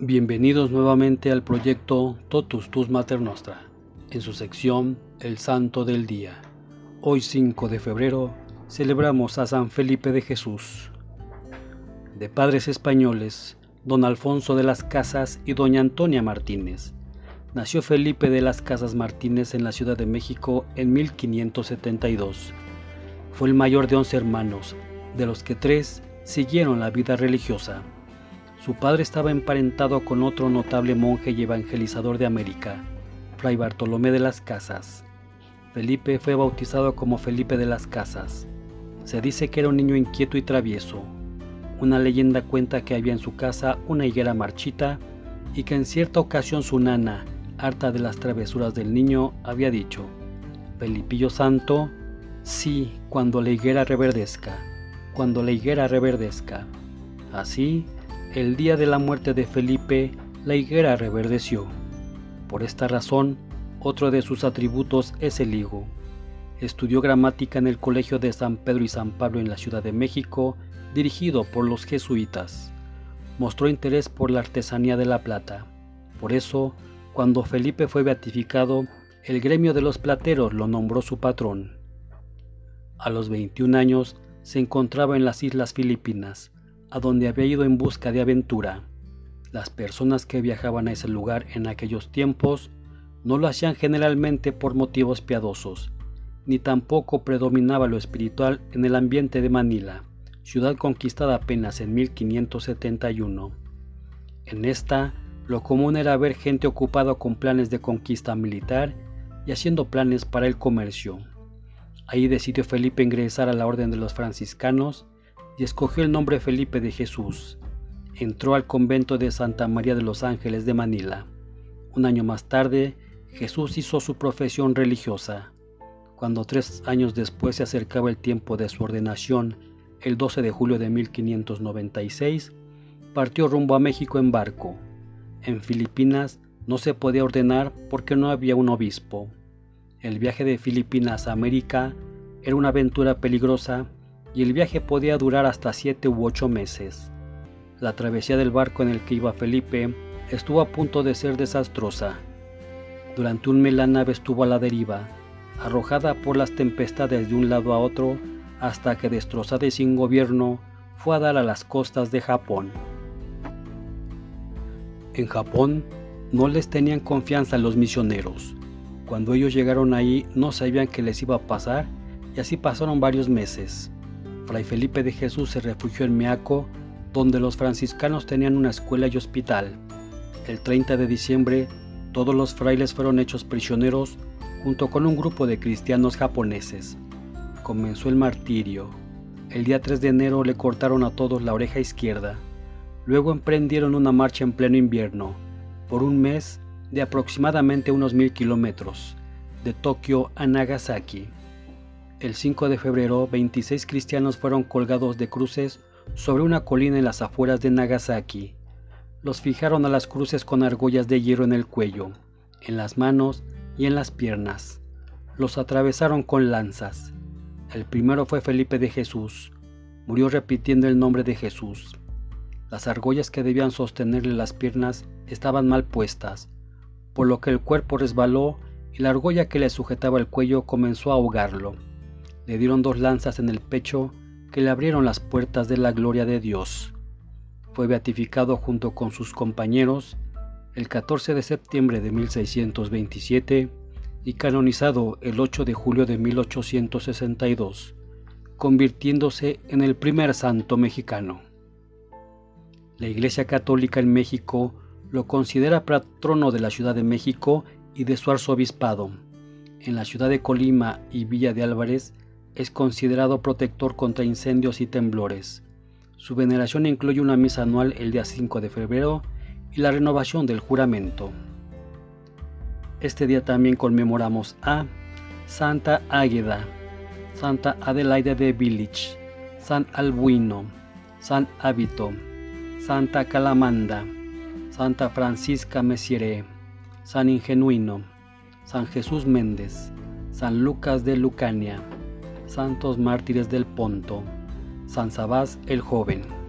Bienvenidos nuevamente al proyecto Totus Tus Mater Nostra, en su sección El Santo del Día. Hoy 5 de febrero celebramos a San Felipe de Jesús. De padres españoles, don Alfonso de las Casas y doña Antonia Martínez. Nació Felipe de las Casas Martínez en la Ciudad de México en 1572. Fue el mayor de 11 hermanos, de los que tres siguieron la vida religiosa. Su padre estaba emparentado con otro notable monje y evangelizador de América, Fray Bartolomé de las Casas. Felipe fue bautizado como Felipe de las Casas. Se dice que era un niño inquieto y travieso. Una leyenda cuenta que había en su casa una higuera marchita y que en cierta ocasión su nana, harta de las travesuras del niño, había dicho, Felipillo Santo, sí, cuando la higuera reverdezca, cuando la higuera reverdezca. Así, el día de la muerte de Felipe, la higuera reverdeció. Por esta razón, otro de sus atributos es el higo. Estudió gramática en el Colegio de San Pedro y San Pablo en la Ciudad de México, dirigido por los jesuitas. Mostró interés por la artesanía de la plata. Por eso, cuando Felipe fue beatificado, el gremio de los plateros lo nombró su patrón. A los 21 años se encontraba en las Islas Filipinas, a donde había ido en busca de aventura. Las personas que viajaban a ese lugar en aquellos tiempos no lo hacían generalmente por motivos piadosos, ni tampoco predominaba lo espiritual en el ambiente de Manila, ciudad conquistada apenas en 1571. En esta, lo común era ver gente ocupada con planes de conquista militar y haciendo planes para el comercio. Ahí decidió Felipe ingresar a la orden de los franciscanos y escogió el nombre Felipe de Jesús. Entró al convento de Santa María de los Ángeles de Manila. Un año más tarde, Jesús hizo su profesión religiosa. Cuando tres años después se acercaba el tiempo de su ordenación, el 12 de julio de 1596, partió rumbo a México en barco. En Filipinas no se podía ordenar porque no había un obispo. El viaje de Filipinas a América era una aventura peligrosa y el viaje podía durar hasta siete u ocho meses. La travesía del barco en el que iba Felipe estuvo a punto de ser desastrosa. Durante un mes la nave estuvo a la deriva, arrojada por las tempestades de un lado a otro, hasta que destrozada y sin gobierno fue a dar a las costas de Japón. En Japón no les tenían confianza los misioneros. Cuando ellos llegaron ahí no sabían qué les iba a pasar y así pasaron varios meses. Fray Felipe de Jesús se refugió en Meaco, donde los franciscanos tenían una escuela y hospital. El 30 de diciembre, todos los frailes fueron hechos prisioneros junto con un grupo de cristianos japoneses. Comenzó el martirio. El día 3 de enero le cortaron a todos la oreja izquierda. Luego emprendieron una marcha en pleno invierno, por un mes de aproximadamente unos mil kilómetros, de Tokio a Nagasaki. El 5 de febrero, 26 cristianos fueron colgados de cruces sobre una colina en las afueras de Nagasaki. Los fijaron a las cruces con argollas de hierro en el cuello, en las manos y en las piernas. Los atravesaron con lanzas. El primero fue Felipe de Jesús. Murió repitiendo el nombre de Jesús. Las argollas que debían sostenerle las piernas estaban mal puestas, por lo que el cuerpo resbaló y la argolla que le sujetaba el cuello comenzó a ahogarlo le dieron dos lanzas en el pecho que le abrieron las puertas de la gloria de Dios. Fue beatificado junto con sus compañeros el 14 de septiembre de 1627 y canonizado el 8 de julio de 1862, convirtiéndose en el primer santo mexicano. La Iglesia Católica en México lo considera patrono de la Ciudad de México y de su arzobispado. En la ciudad de Colima y Villa de Álvarez es considerado protector contra incendios y temblores. Su veneración incluye una misa anual el día 5 de febrero y la renovación del juramento. Este día también conmemoramos a Santa Águeda, Santa Adelaide de Village, San Albuino, San Hábito, Santa Calamanda, Santa Francisca Messiere, San Ingenuino, San Jesús Méndez, San Lucas de Lucania, santos mártires del Ponto, San Sabás el Joven.